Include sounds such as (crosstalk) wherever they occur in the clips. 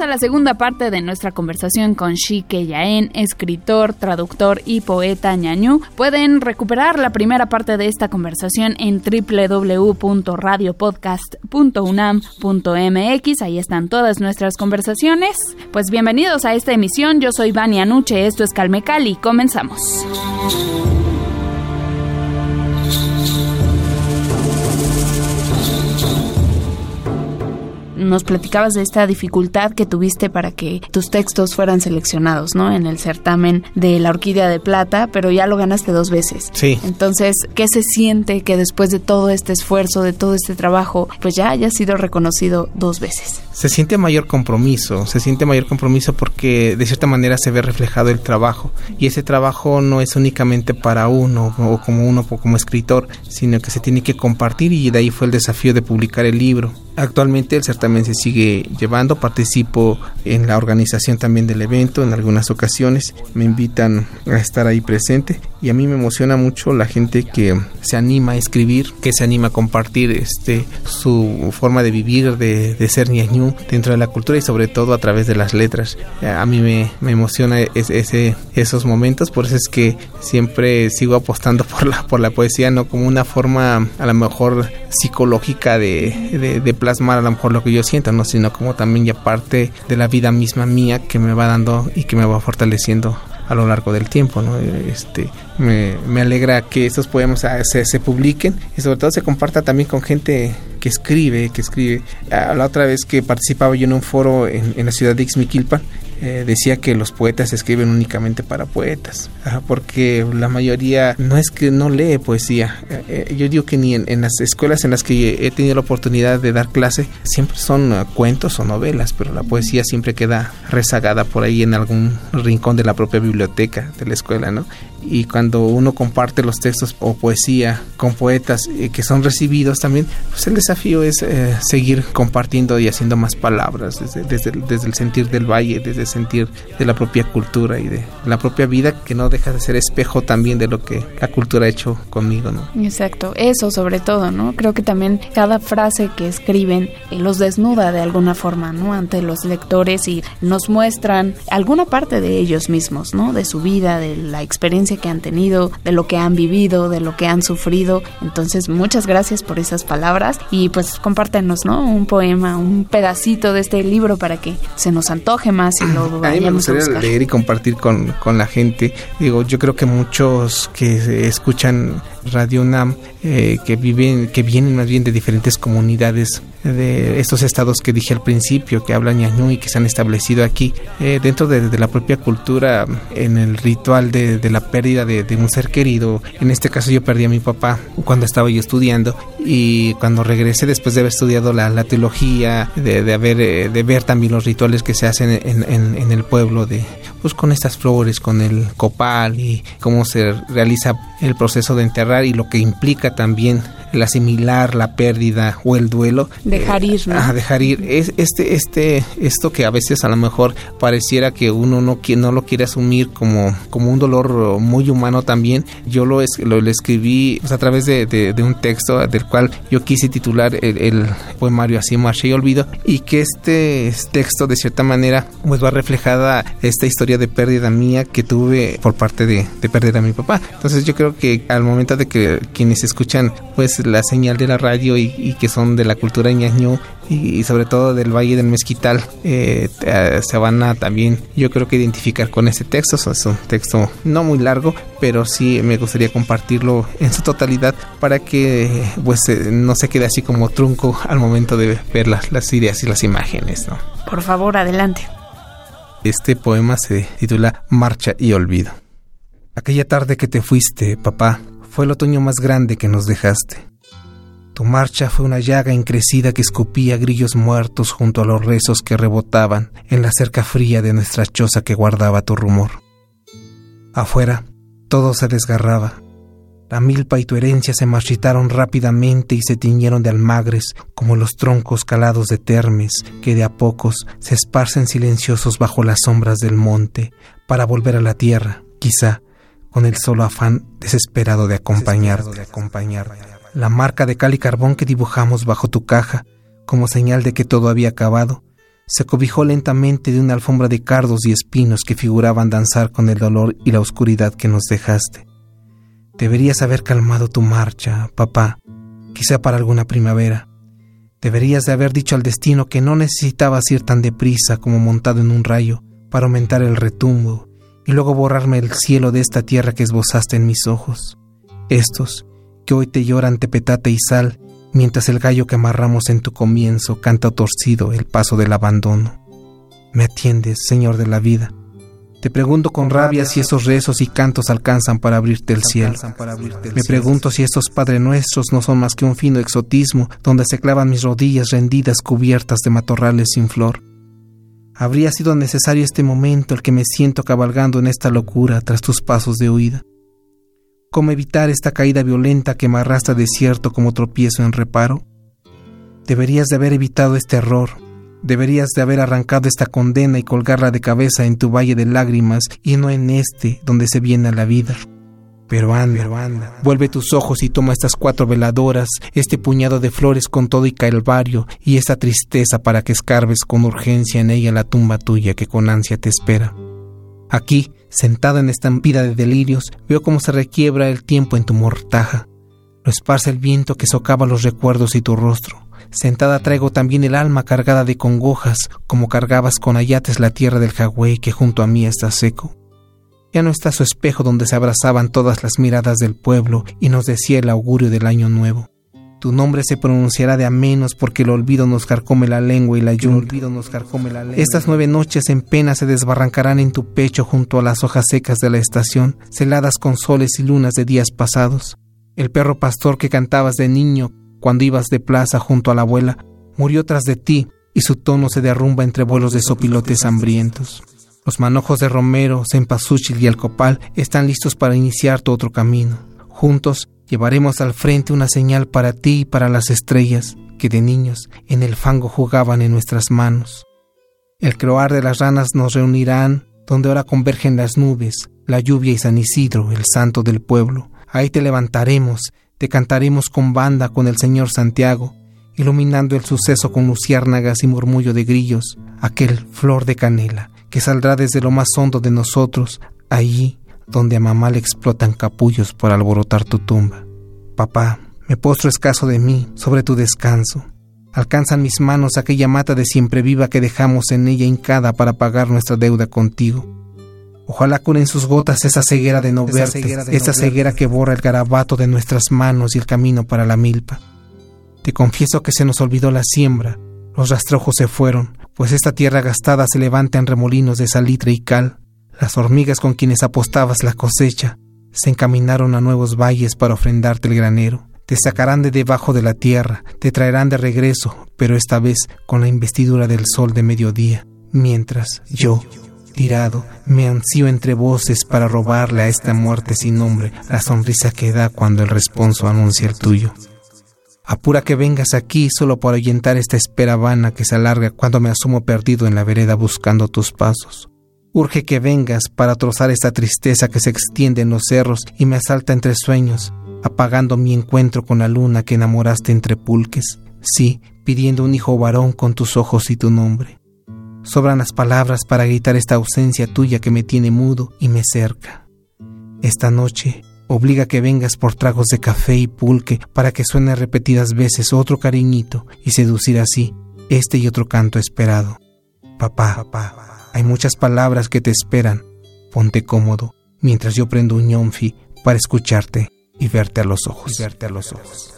A la segunda parte de nuestra conversación con Shike Yaen, escritor, traductor y poeta ñañú. Pueden recuperar la primera parte de esta conversación en www.radiopodcast.unam.mx. Ahí están todas nuestras conversaciones. Pues bienvenidos a esta emisión. Yo soy Vania Nuche, esto es Calmecali. Comenzamos. Nos platicabas de esta dificultad que tuviste para que tus textos fueran seleccionados, ¿no? En el certamen de la Orquídea de Plata, pero ya lo ganaste dos veces. Sí. Entonces, ¿qué se siente que después de todo este esfuerzo, de todo este trabajo, pues ya haya sido reconocido dos veces? Se siente mayor compromiso, se siente mayor compromiso porque de cierta manera se ve reflejado el trabajo y ese trabajo no es únicamente para uno o como uno como escritor, sino que se tiene que compartir y de ahí fue el desafío de publicar el libro. Actualmente el certamen se sigue llevando, participo en la organización también del evento en algunas ocasiones, me invitan a estar ahí presente y a mí me emociona mucho la gente que se anima a escribir, que se anima a compartir este su forma de vivir, de, de ser ñañú dentro de la cultura y sobre todo a través de las letras. A mí me, me emociona ese, esos momentos, por eso es que siempre sigo apostando (laughs) por la, por la poesía, no como una forma a lo mejor psicológica de, de plasmar a lo mejor lo que yo siento, ¿no? sino como también ya parte de la vida misma mía que me va dando y que me va fortaleciendo a lo largo del tiempo. ¿no? Este, me, me alegra que estos poemas se, se, publiquen y sobre todo se comparta también con gente que escribe, que escribe. Ah, la otra vez que participaba yo en un foro en, en la ciudad de Ixmiquilpan, eh, decía que los poetas escriben únicamente para poetas, porque la mayoría no es que no lee poesía. Eh, eh, yo digo que ni en, las escuelas en las que he tenido la oportunidad de dar clase siempre son cuentos o novelas, pero la poesía siempre queda rezagada por ahí en algún rincón de la propia biblioteca de la escuela, ¿no? Y cuando uno comparte los textos o poesía con poetas que son recibidos también, pues el desafío es seguir compartiendo y haciendo más palabras desde, desde, desde el sentir del valle, desde sentir de la propia cultura y de la propia vida que no deja de ser espejo también de lo que la cultura ha hecho conmigo, ¿no? Exacto, eso sobre todo, ¿no? Creo que también cada frase que escriben eh, los desnuda de alguna forma, ¿no? Ante los lectores y nos muestran alguna parte de ellos mismos, ¿no? De su vida, de la experiencia que han tenido, de lo que han vivido, de lo que han sufrido. Entonces, muchas gracias por esas palabras y pues compártenos, ¿no? Un poema, un pedacito de este libro para que se nos antoje más y lo (clears throat) a mí me gustaría leer y compartir con, con, la gente. Digo, yo creo que muchos que escuchan Radio UNAM, eh, que viven, que vienen más bien de diferentes comunidades de estos estados que dije al principio, que hablan ñañú y que se han establecido aquí, eh, dentro de, la propia cultura, en el ritual de, de la pérdida de, un ser querido. En este caso yo perdí a mi papá cuando estaba yo estudiando y cuando regresé después de haber estudiado la, la teología, de, de, haber, eh, de ver también los rituales que se hacen en, en, en el pueblo, de pues con estas flores, con el copal y cómo se realiza el proceso de enterrar y lo que implica también el asimilar la pérdida o el duelo. Dejar ir, ¿no? dejar ir. Es, este, este, esto que a veces a lo mejor pareciera que uno no, no lo quiere asumir como, como un dolor muy humano también. Yo lo, lo, escribí pues, a través de, de, un texto del cual yo quise titular el, el poemario Así marché y olvido y que este texto de cierta manera pues va reflejada esta historia de pérdida mía que tuve por parte de, de perder a mi papá. Entonces yo creo que al momento de que quienes escuchan pues la señal de la radio y, que son de la cultura ñañú y, sobre todo del Valle del Mezquital eh, se van a también yo creo que identificar con este texto es un texto no muy largo pero sí me gustaría compartirlo en su totalidad para que pues eh, no se quede así como trunco al momento de ver las, las ideas y las imágenes ¿no? por favor adelante este poema se titula Marcha y Olvido Aquella tarde que te fuiste, papá, fue el otoño más grande que nos dejaste. Tu marcha fue una llaga encrecida que escupía grillos muertos junto a los rezos que rebotaban en la cerca fría de nuestra choza que guardaba tu rumor. Afuera, todo se desgarraba. La milpa y tu herencia se marchitaron rápidamente y se tiñeron de almagres como los troncos calados de termes que de a pocos se esparcen silenciosos bajo las sombras del monte para volver a la tierra, quizá con el solo afán desesperado de acompañarte. La marca de cal y carbón que dibujamos bajo tu caja, como señal de que todo había acabado, se cobijó lentamente de una alfombra de cardos y espinos que figuraban danzar con el dolor y la oscuridad que nos dejaste. Deberías haber calmado tu marcha, papá, quizá para alguna primavera. Deberías de haber dicho al destino que no necesitabas ir tan deprisa como montado en un rayo para aumentar el retumbo y luego borrarme el cielo de esta tierra que esbozaste en mis ojos. Estos, que hoy te lloran tepetate y sal, mientras el gallo que amarramos en tu comienzo canta torcido el paso del abandono. Me atiendes, Señor de la vida. Te pregunto con rabia si esos rezos y cantos alcanzan para abrirte el cielo. Me pregunto si estos Padre Nuestros no son más que un fino exotismo donde se clavan mis rodillas rendidas cubiertas de matorrales sin flor. Habría sido necesario este momento el que me siento cabalgando en esta locura tras tus pasos de huida. ¿Cómo evitar esta caída violenta que me arrastra desierto como tropiezo en reparo? Deberías de haber evitado este error, deberías de haber arrancado esta condena y colgarla de cabeza en tu valle de lágrimas y no en este donde se viene a la vida. Pero anda, vuelve tus ojos y toma estas cuatro veladoras, este puñado de flores con todo y calvario y esta tristeza para que escarbes con urgencia en ella la tumba tuya que con ansia te espera. Aquí, sentada en estampida de delirios, veo cómo se requiebra el tiempo en tu mortaja. Lo esparce el viento que socava los recuerdos y tu rostro. Sentada traigo también el alma cargada de congojas, como cargabas con ayates la tierra del Hawái que junto a mí está seco. Ya no está su espejo donde se abrazaban todas las miradas del pueblo y nos decía el augurio del año nuevo. Tu nombre se pronunciará de a menos porque el olvido nos carcome la lengua y la lluvia. Estas nueve noches en pena se desbarrancarán en tu pecho junto a las hojas secas de la estación, celadas con soles y lunas de días pasados. El perro pastor que cantabas de niño cuando ibas de plaza junto a la abuela murió tras de ti y su tono se derrumba entre vuelos de sopilotes hambrientos. Los manojos de romero, cempasúchil y el copal están listos para iniciar tu otro camino. Juntos llevaremos al frente una señal para ti y para las estrellas que de niños en el fango jugaban en nuestras manos. El croar de las ranas nos reunirán donde ahora convergen las nubes, la lluvia y San Isidro, el santo del pueblo. Ahí te levantaremos, te cantaremos con banda con el Señor Santiago, iluminando el suceso con luciérnagas y murmullo de grillos, aquel flor de canela que saldrá desde lo más hondo de nosotros, allí donde a mamá le explotan capullos por alborotar tu tumba. Papá, me postro escaso de mí, sobre tu descanso. Alcanzan mis manos aquella mata de siempre viva que dejamos en ella hincada para pagar nuestra deuda contigo. Ojalá curen sus gotas esa ceguera de no verte, esa ceguera que borra el garabato de nuestras manos y el camino para la milpa. Te confieso que se nos olvidó la siembra, los rastrojos se fueron, pues esta tierra gastada se levanta en remolinos de salitre y cal. Las hormigas con quienes apostabas la cosecha se encaminaron a nuevos valles para ofrendarte el granero. Te sacarán de debajo de la tierra, te traerán de regreso, pero esta vez con la investidura del sol de mediodía, mientras yo, tirado, me ansío entre voces para robarle a esta muerte sin nombre la sonrisa que da cuando el responso anuncia el tuyo. Apura que vengas aquí solo para ahuyentar esta espera vana que se alarga cuando me asumo perdido en la vereda buscando tus pasos. Urge que vengas para trozar esta tristeza que se extiende en los cerros y me asalta entre sueños, apagando mi encuentro con la luna que enamoraste entre pulques, sí, pidiendo un hijo varón con tus ojos y tu nombre. Sobran las palabras para gritar esta ausencia tuya que me tiene mudo y me cerca. Esta noche obliga que vengas por tragos de café y pulque para que suene repetidas veces otro cariñito y seducir así este y otro canto esperado. Papá, papá, hay muchas palabras que te esperan. Ponte cómodo mientras yo prendo un ñonfi para escucharte y verte a los ojos. Y verte a los ojos.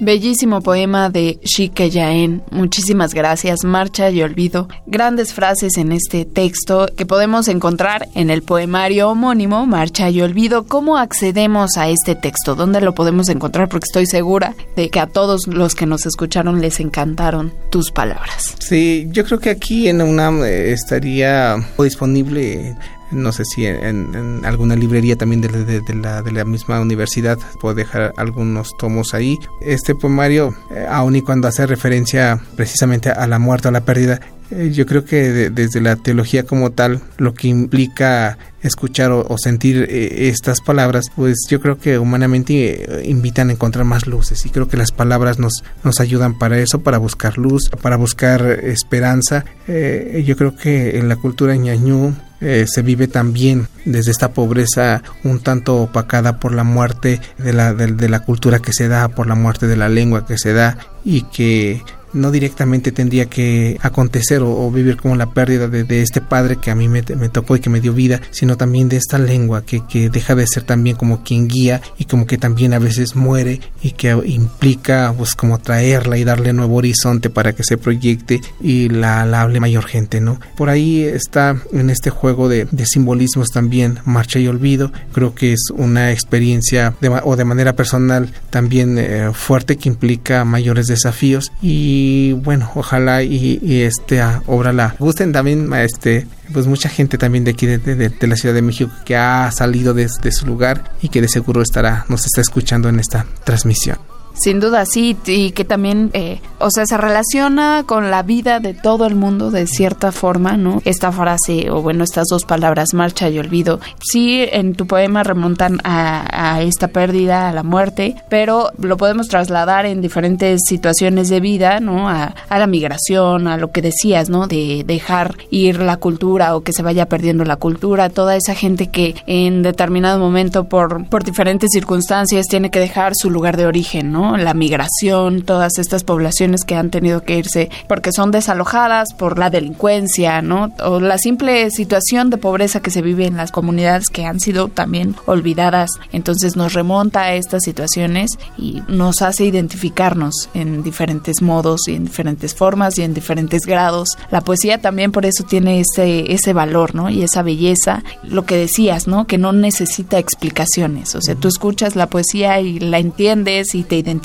Bellísimo poema de Shike Yaen. Muchísimas gracias. Marcha y olvido. Grandes frases en este texto que podemos encontrar en el poemario homónimo Marcha y olvido. ¿Cómo accedemos a este texto? ¿Dónde lo podemos encontrar? Porque estoy segura de que a todos los que nos escucharon les encantaron tus palabras. Sí, yo creo que aquí en UNAM eh, estaría disponible no sé si en, alguna librería también de, la, de la misma universidad puedo dejar algunos tomos ahí. Este poemario, eh, aun y cuando hace referencia precisamente a la muerte o la pérdida, eh, yo creo que desde la teología como tal, lo que implica escuchar o, sentir eh, estas palabras, pues yo creo que humanamente invitan a encontrar más luces y creo que las palabras nos, nos ayudan para eso, para buscar luz, para buscar esperanza. yo creo que en la cultura ñañú eh, se vive también desde esta pobreza un tanto opacada por la muerte de la, de la cultura que se da, por la muerte de la lengua que se da y que no directamente tendría que acontecer o, vivir como la pérdida de, este padre que a mí me, tocó y que me dio vida, sino también de esta lengua que, deja de ser también como quien guía y como que también a veces muere y que implica pues como traerla y darle nuevo horizonte para que se proyecte y la, hable mayor gente, ¿no? Por ahí está en este juego de, simbolismos también Marcha y Olvido, creo que es una experiencia o de manera personal también eh, fuerte que implica mayores desafíos y y bueno ojalá y, esta obra la gusten. También este pues mucha gente también de aquí de, la Ciudad de México que ha salido de, de su lugar y que de seguro estará nos está escuchando en esta transmisión sin duda, sí, y que también, eh, o sea, se relaciona con la vida de todo el mundo de cierta forma, ¿no? Esta frase, o bueno, estas dos palabras, marcha y olvido, sí en tu poema remontan a, esta pérdida, a la muerte, pero lo podemos trasladar en diferentes situaciones de vida, ¿no? A, a la migración, a lo que decías, ¿no? De dejar ir la cultura o que se vaya perdiendo la cultura, toda esa gente que en determinado momento por, por diferentes circunstancias tiene que dejar su lugar de origen, ¿no? La migración, todas estas poblaciones que han tenido que irse porque son desalojadas por la delincuencia, ¿no? O la simple situación de pobreza que se vive en las comunidades que han sido también olvidadas. Entonces nos remonta a estas situaciones y nos hace identificarnos en diferentes modos y en diferentes formas y en diferentes grados. La poesía también por eso tiene ese, ese valor, ¿no? Y esa belleza, lo que decías, ¿no? Que no necesita explicaciones. O sea, tú escuchas la poesía y la entiendes y te identificas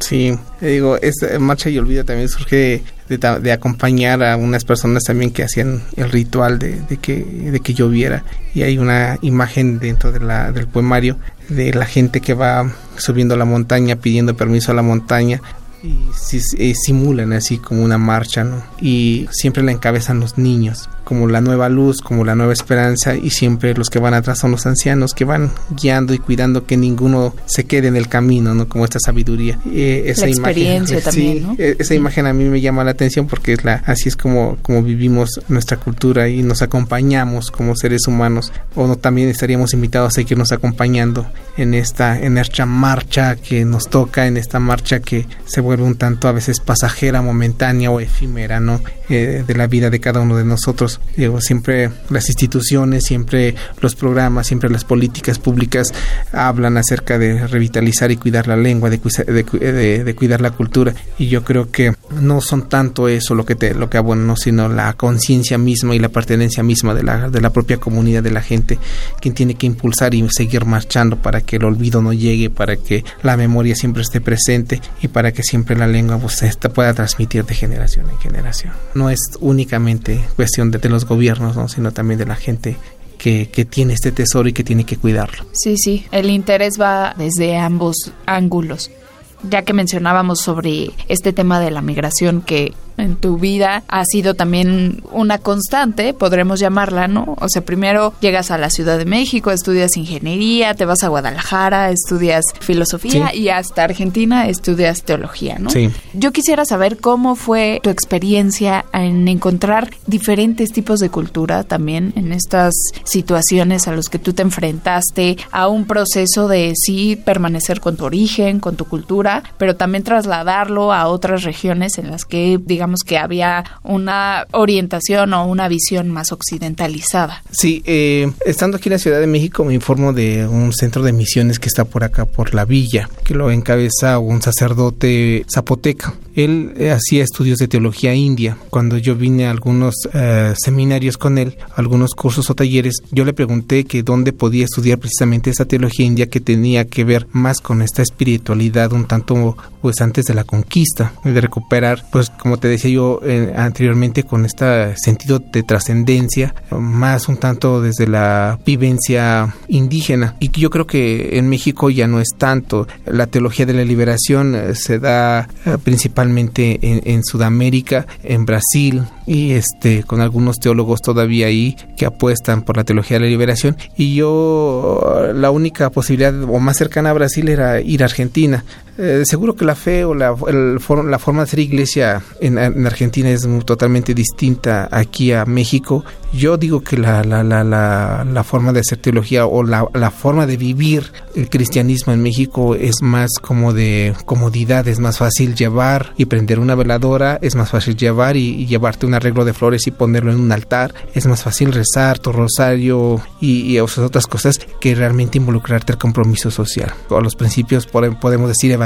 Sí, digo, esta marcha y olvida también surge de, acompañar a unas personas también que hacían el ritual de, que, de que lloviera. Y hay una imagen dentro de la, del poemario de la gente que va subiendo la montaña, pidiendo permiso a la montaña y, y simulan así como una marcha, ¿no? Y siempre la encabezan los niños como la nueva luz, como la nueva esperanza y siempre los que van atrás son los ancianos que van guiando y cuidando que ninguno se quede en el camino, ¿no? Como esta sabiduría. Eh, esa imagen, (laughs) también, eh, esa imagen a mí me llama la atención porque es la así es como como vivimos nuestra cultura y nos acompañamos como seres humanos o no también estaríamos invitados a seguirnos acompañando en esta en esta marcha que nos toca, en esta marcha que se vuelve un tanto a veces pasajera, momentánea o efímera, ¿no? Eh, de la vida de cada uno de nosotros Digo, siempre las instituciones, siempre los programas, siempre las políticas públicas hablan acerca de revitalizar y cuidar la lengua, de, de, cuidar la cultura. Y yo creo que no son tanto eso lo que te, lo que abono, sino la conciencia misma y la pertenencia misma de la, de la propia comunidad, de la gente, quien tiene que impulsar y seguir marchando para que el olvido no llegue, para que la memoria siempre esté presente y para que siempre la lengua pues, esta pueda transmitir de generación en generación. No es únicamente cuestión de los gobiernos, ¿no? sino también de la gente que, que, tiene este tesoro y que tiene que cuidarlo. Sí, sí, el interés va desde ambos ángulos. Ya que mencionábamos sobre este tema de la migración que en tu vida ha sido también una constante, podremos llamarla, ¿no? O sea, primero llegas a la Ciudad de México, estudias ingeniería, te vas a Guadalajara, estudias filosofía y hasta Argentina estudias teología, ¿no? Sí. Yo quisiera saber cómo fue tu experiencia en encontrar diferentes tipos de cultura también en estas situaciones a los que tú te enfrentaste a un proceso de sí permanecer con tu origen, con tu cultura, pero también trasladarlo a otras regiones en las que, digamos, que había una orientación o una visión más occidentalizada. Sí, eh, estando aquí en la Ciudad de México me informo de un centro de misiones que está por acá, por la villa, que lo encabeza un sacerdote zapoteca. Él eh, hacía estudios de teología india. Cuando yo vine a algunos eh, seminarios con él, algunos cursos o talleres, yo le pregunté que dónde podía estudiar precisamente esa teología india que tenía que ver más con esta espiritualidad un tanto pues antes de la conquista, de recuperar, pues como te decía yo eh, anteriormente, con este sentido de trascendencia, más un tanto desde la vivencia indígena. Y yo creo que en México ya no es tanto. La teología de la liberación se da principalmente en, Sudamérica, en Brasil y este con algunos teólogos todavía ahí que apuestan por la teología de la liberación y yo la única posibilidad o más cercana a Brasil era ir a Argentina eh, seguro que la fe o la, la forma de ser iglesia en, Argentina es totalmente distinta aquí a México. Yo digo que la, la, la, la forma de hacer teología o la, forma de vivir el cristianismo en México es más como de comodidad, es más fácil llevar y prender una veladora, es más fácil llevar y, llevarte un arreglo de flores y ponerlo en un altar, es más fácil rezar tu rosario y, y otras cosas que realmente involucrarte al compromiso social o los principios podemos decir evangélicos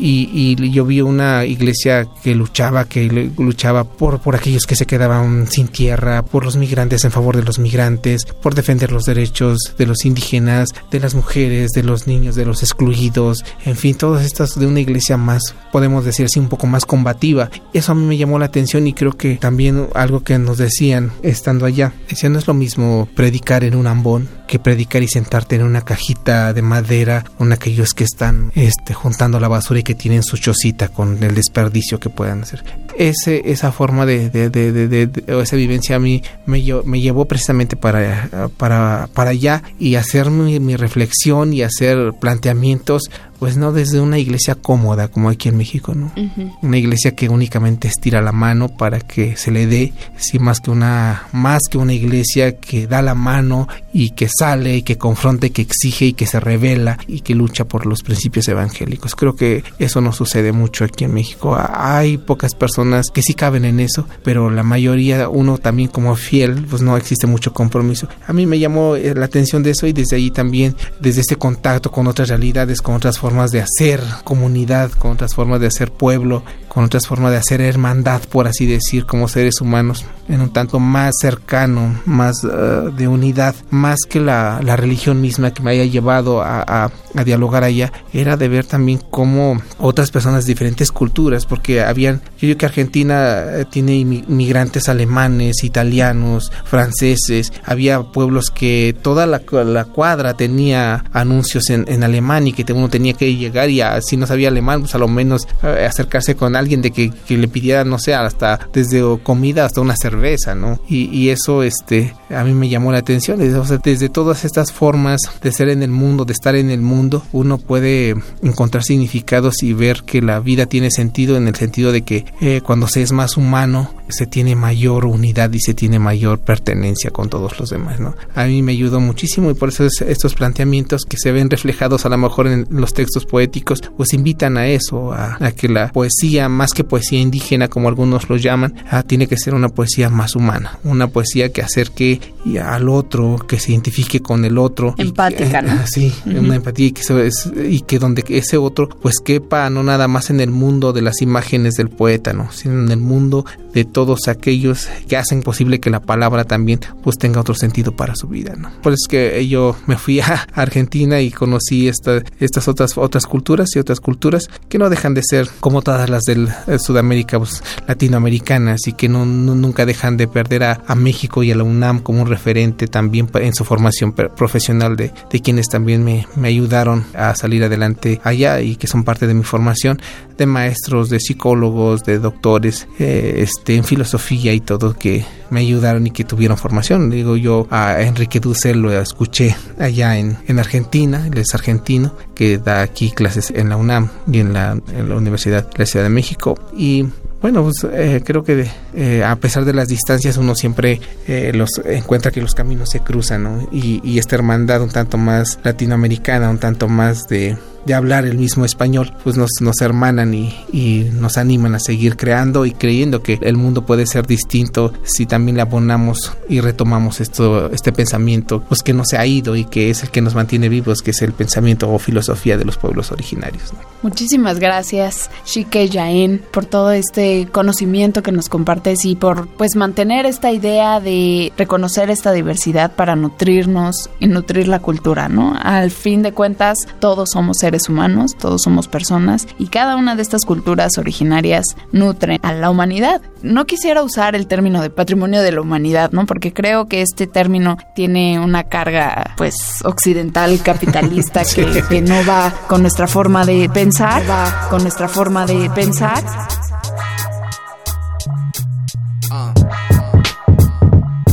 y, yo vi una iglesia que luchaba, que luchaba por, por aquellos que se quedaban sin tierra, por los migrantes en favor de los migrantes, por defender los derechos de los indígenas, de las mujeres, de los niños, de los excluidos, en fin, todas estas de una iglesia más, podemos decir así, un poco más combativa. Eso a mí me llamó la atención y creo que también algo que nos decían estando allá, decían no es lo mismo predicar en un ambón que predicar y sentarte en una cajita de madera con aquellos que están este, juntando la basura y que tienen su chocita con el desperdicio que puedan hacer. Ese, esa forma de, de, de, de esa vivencia a mí me, me llevó precisamente para, para, para allá y hacer mi, mi reflexión y hacer planteamientos pues no desde una iglesia cómoda como aquí en México, ¿no? Una iglesia que únicamente estira la mano para que se le dé, sí más que una más que una iglesia que da la mano y que sale y que confronta y que exige y que se revela y que lucha por los principios evangélicos. Creo que eso no sucede mucho aquí en México. Hay pocas personas que sí caben en eso, pero la mayoría uno también como fiel, pues no existe mucho compromiso. A mí me llamó eh, la atención de eso y desde ahí también desde este contacto con otras realidades, con otras formas formas de hacer comunidad, con otras formas de hacer pueblo, con otras formas de hacer hermandad, por así decir, como seres humanos, en un tanto más cercano, más eh, de unidad, más que la, la, religión misma que me haya llevado a, a, a, dialogar allá, era de ver también cómo otras personas de diferentes culturas, porque habían, yo digo que Argentina eh, tiene inmigrantes alemanes, italianos, franceses, había pueblos que toda la, la cuadra tenía anuncios en, en, alemán y que uno tenía que llegar y si no sabía alemán, pues a lo menos eh, acercarse con alguien de que, le pidiera, no sé, hasta desde comida hasta una cerveza, ¿no? Y, eso, este, a mí me llamó la atención. desde todas estas formas de ser en el mundo, de estar en el mundo, uno puede encontrar significados y ver que la vida tiene sentido en el sentido de que eh, cuando se es más humano, se tiene mayor unidad y se tiene mayor pertenencia con todos los demás, ¿no? A mí me ayudó muchísimo y por eso estos planteamientos que se ven reflejados a lo mejor en los textos poéticos, pues invitan a eso, a que la poesía más que poesía indígena como algunos lo llaman, ah, tiene que ser una poesía más humana, una poesía que acerque al otro, que se identifique con el otro. Empática, ¿no? (laughs) Sí, una empatía y que, y que donde ese otro pues quepa no nada más en el mundo de las imágenes del poeta, ¿no? sino en el mundo de todos aquellos que hacen posible que la palabra también pues tenga otro sentido para su vida, ¿no? Por eso es que yo me fui a Argentina y conocí esta, estas otras otras culturas y otras culturas que no dejan de ser como todas las del eh, Sudamérica pues, latinoamericanas y que no, nunca dejan de perder a, México y a la UNAM como un referente también en su formación profesional de, quienes también me, ayudaron a salir adelante allá y que son parte de mi formación de maestros, de psicólogos, de doctores eh, este, en filosofía y todo que me ayudaron y que tuvieron formación. Digo yo a Enrique Dussel lo escuché allá en, en Argentina, él es argentino, que da aquí clases en la UNAM y en la, Universidad de la Ciudad de México y bueno, pues eh, creo que eh, a pesar de las distancias uno siempre eh, los encuentra que los caminos se cruzan ¿no? y, y esta hermandad un tanto más latinoamericana, un tanto más de de hablar el mismo español, pues nos, nos hermanan y, y, nos animan a seguir creando y creyendo que el mundo puede ser distinto si también le abonamos y retomamos esto, este pensamiento, pues que no se ha ido y que es el que nos mantiene vivos, que es el pensamiento o filosofía de los pueblos originarios. Muchísimas gracias, Shike Yaen, por todo este conocimiento que nos compartes y por pues mantener esta idea de reconocer esta diversidad para nutrirnos y nutrir la cultura, ¿no? Al fin de cuentas, todos somos seres humanos, todos somos personas y cada una de estas culturas originarias nutre a la humanidad. No quisiera usar el término de patrimonio de la humanidad, ¿no? Porque creo que este término tiene una carga, pues, occidental, capitalista, (laughs) que, que no va con nuestra forma de pensar, va con nuestra forma de pensar.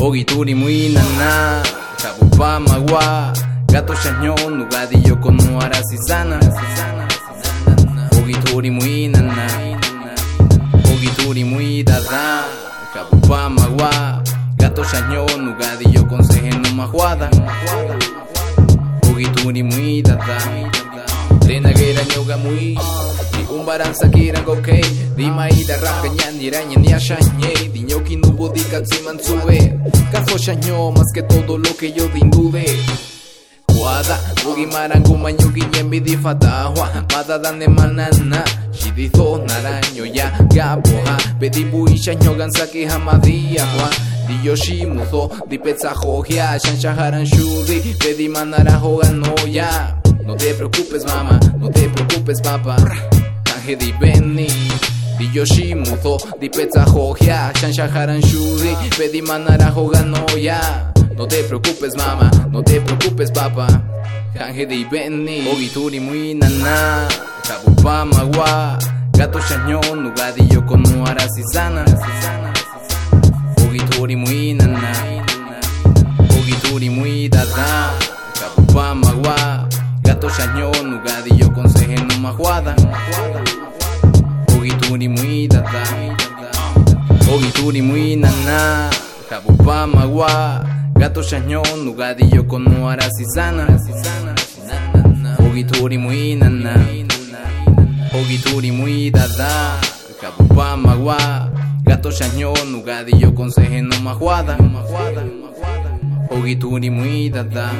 Ogituri muy nana, magua. Gato chañón, nugadillo con arasizana Ogituri muy nana Ogituri muy dada Capupa magua Gato chañón, nugadillo con sejeno majuada Ogituri muy dada Tenaguera ñoga muy Umbaran sakiran gokei Dima ida raka ñani raña ni ashañe Diñoki nubo di katsiman sube Kafo chañó más que todo lo que yo dindude wada Ugi marangu manyugi nyembi di fatahwa Mada dane manana Shiditho naranyo ya gaboha Pedi buisha nyogan saki hamadia hwa Di yoshi muzo di pezza hogia Shanshaharan shudi Pedi manara hogan no No te preocupes mama, no te preocupes papa Kanje di beni Di yoshi muzo di pezza hogia Shanshaharan shudi Pedi manara hogan no ya no te preocupes, mama, no te preocupes, papá. Canje de Benny, Ogituri muy nana, Kabupa magua, gato chañón, nugadillo con arasizana. Ogituri muy nana, Ogituri muy dada, Kabupa magua, gato chañón, nugadillo con sejeno majuada. Ogituri muy dada, Ogituri muy nana, Kabupa magua. Gato chañón, nugadillo con arasizana Ogituri muy nana Ogituri muy dada Capupa magua Gato chañón, nugadillo con sejeno majuada. Ogituri muy dada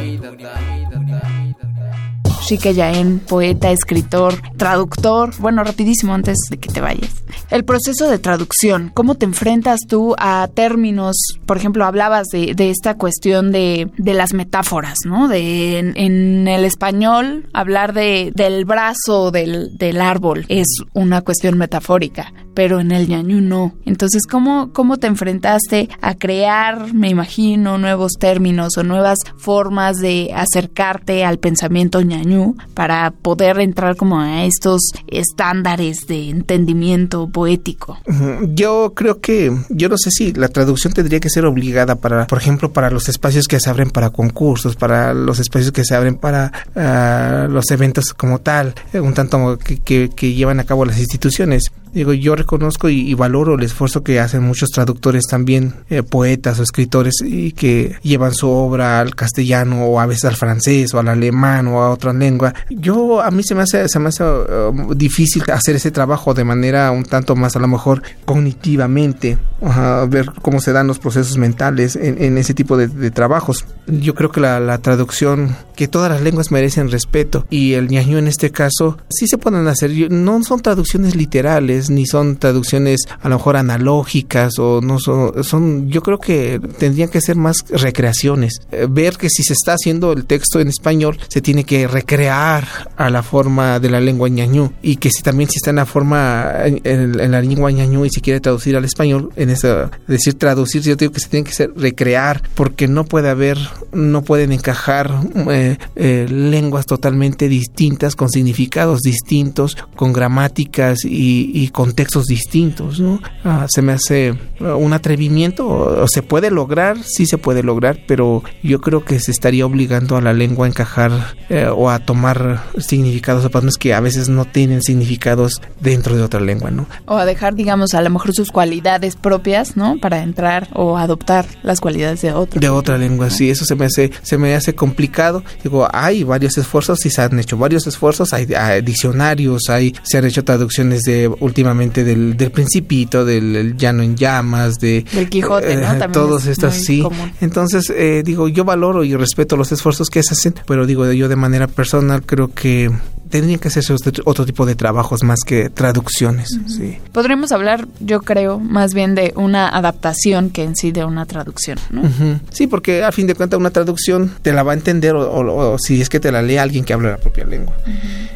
Shike Yaen, poeta, escritor, traductor. Bueno, rapidísimo antes de que te vayas. El proceso de traducción, ¿cómo te enfrentas tú a términos? Por ejemplo, hablabas de, de esta cuestión de, de, las metáforas, ¿no? De en, en el español, hablar de, del brazo del, del, árbol es una cuestión metafórica, pero en el ñañú no. Entonces, ¿cómo, ¿cómo te enfrentaste a crear, me imagino, nuevos términos o nuevas formas de acercarte al pensamiento ñañú para poder entrar como a estos estándares de entendimiento poético? Yo creo que, yo no sé si la traducción tendría que ser obligada para, por ejemplo, para los espacios que se abren para concursos, para los espacios que se abren para uh, los eventos como tal, un tanto que llevan a cabo las instituciones. Digo, yo reconozco y, valoro el esfuerzo que hacen muchos traductores también, eh, poetas o escritores, y que llevan su obra al castellano o a veces al francés o al alemán o a otra lengua. Yo, a mí se me hace, se me hace uh, difícil hacer ese trabajo de manera un tanto más, a lo mejor, cognitivamente, uh, ver cómo se dan los procesos mentales en, en ese tipo de, trabajos. Yo creo que la, la, traducción, que todas las lenguas merecen respeto, y el ñaño en este caso, sí se pueden hacer, no son traducciones literales, ni son traducciones a lo mejor analógicas o no son, son yo creo que tendrían que ser más recreaciones. Eh, ver que si se está haciendo el texto en español, se tiene que recrear a la forma de la lengua ñañú y que si también si está en la forma en, la lengua ñañú y si quiere traducir al español, en esa decir traducir, yo digo que se tiene que ser recrear porque no puede haber, no pueden encajar eh, eh, lenguas totalmente distintas con significados distintos, con gramáticas y, y y contextos distintos, ¿no? Ah, se me hace ah, un atrevimiento, o, se puede lograr, sí se puede lograr, pero yo creo que se estaría obligando a la lengua a encajar eh, o a tomar significados o patrones que a veces no tienen significados dentro de otra lengua, ¿no? O a dejar, digamos, a lo mejor sus cualidades propias, ¿no? Para entrar o adoptar las cualidades de otra. De otra lengua, sí, eso se me hace, se me hace complicado. Digo, hay varios esfuerzos, sí se han hecho varios esfuerzos, hay, diccionarios, hay, se han hecho traducciones de últimamente del, del Principito, del Llano en Llamas, de... Del Quijote, ¿no? Eh, todos estos, sí. Entonces, eh, digo, yo valoro y respeto los esfuerzos que se hacen, pero digo, yo de manera personal creo que tendrían que hacerse otro tipo de trabajos más que traducciones. sí. Podríamos hablar, yo creo, más bien de una adaptación que en sí de una traducción. ¿no? Sí, porque a fin de cuentas una traducción te la va a entender o, si es que te la lee alguien que habla la propia lengua.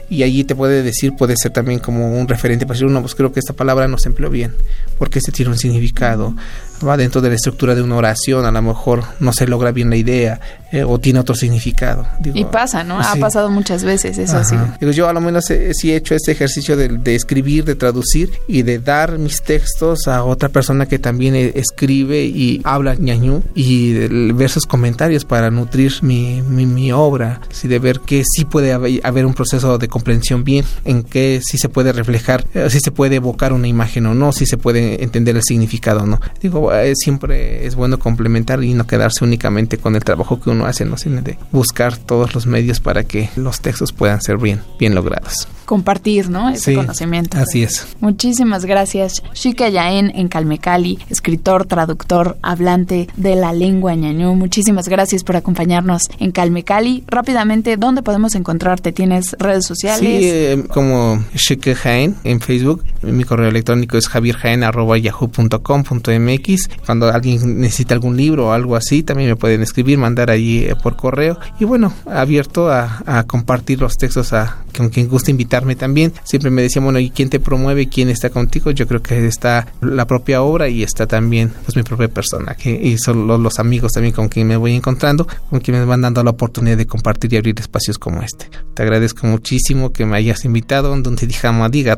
Y allí te puede decir, puede ser también como un referente para decir, no, pues creo que esta palabra no se empleó bien, porque este tiene un significado va dentro de la estructura de una oración, a lo mejor no se logra bien la idea eh, o tiene otro significado. y pasa, ¿no? Ha pasado muchas veces, eso así. Digo, yo a lo menos sí he hecho este ejercicio de, escribir, de traducir y de dar mis textos a otra persona que también e, escribe y habla ñañú y ver sus comentarios para nutrir mi, mi, obra, así de ver que sí puede haber, un proceso de comprensión bien, en que sí se puede reflejar, eh, si se puede evocar una imagen o no, si se puede entender el significado o no. Digo, eh, siempre es bueno complementar y no quedarse únicamente con el trabajo que uno hace, no sino de buscar todos los medios para que los textos puedan ser bien, bien logrados. Compartir, ¿no? Ese conocimiento. Así es. Muchísimas gracias. Shika Yaen en Calmecali, escritor, traductor, hablante de la lengua ñañú. Muchísimas gracias por acompañarnos en Calmecali. Rápidamente, ¿dónde podemos encontrarte? ¿Tienes redes sociales? Sí, eh, como Shika Jaén en Facebook. Mi correo electrónico es javierjaen.yahoo.com.mx cuando alguien necesita algún libro o algo así, también me pueden escribir, mandar ahí eh, por correo. Y bueno, abierto a, compartir los textos a con quien guste invitarme también. Siempre me decían, bueno, ¿y quién te promueve? ¿Quién está contigo? Yo creo que está la propia obra y está también pues mi propia persona que, y son los, amigos también con quien me voy encontrando, con quien me van dando la oportunidad de compartir y abrir espacios como este. Te agradezco muchísimo que me hayas invitado, donde dijama diga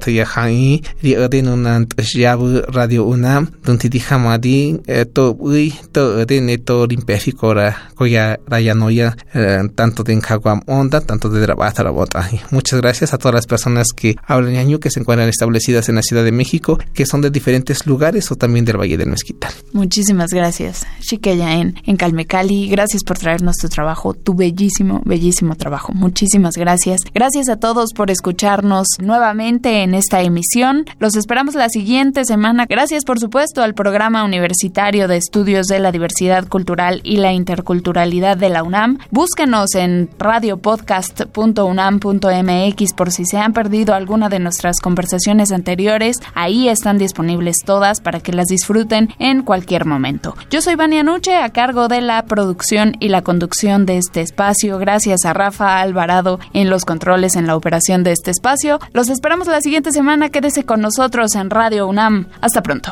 radio UNAM, donde dijama eh, to ui to de neto limpiaficora coya rayanoya eh, tanto de Encaguam Onda tanto de Drabata Rabota. Muchas gracias a todas las personas que hablan ñañú que se encuentran establecidas en la Ciudad de México que son de diferentes lugares o también del Valle del Mezquital. Muchísimas gracias Chiqueya en, en Calmecali. Gracias por traernos tu trabajo tu bellísimo bellísimo trabajo. Muchísimas gracias. Gracias a todos por escucharnos nuevamente en esta emisión. Los esperamos la siguiente semana. Gracias por supuesto al programa Universitario de Estudios de la Diversidad Cultural y la Interculturalidad de la UNAM. Búsquenos en radiopodcast.unam.mx por si se han perdido alguna de nuestras conversaciones anteriores. Ahí están disponibles todas para que las disfruten en cualquier momento. Yo soy Vania Nuche, a cargo de la producción y la conducción de este espacio. Gracias a Rafa Alvarado en los controles en la operación de este espacio. Los esperamos la siguiente semana. Quédese con nosotros en Radio UNAM. Hasta pronto.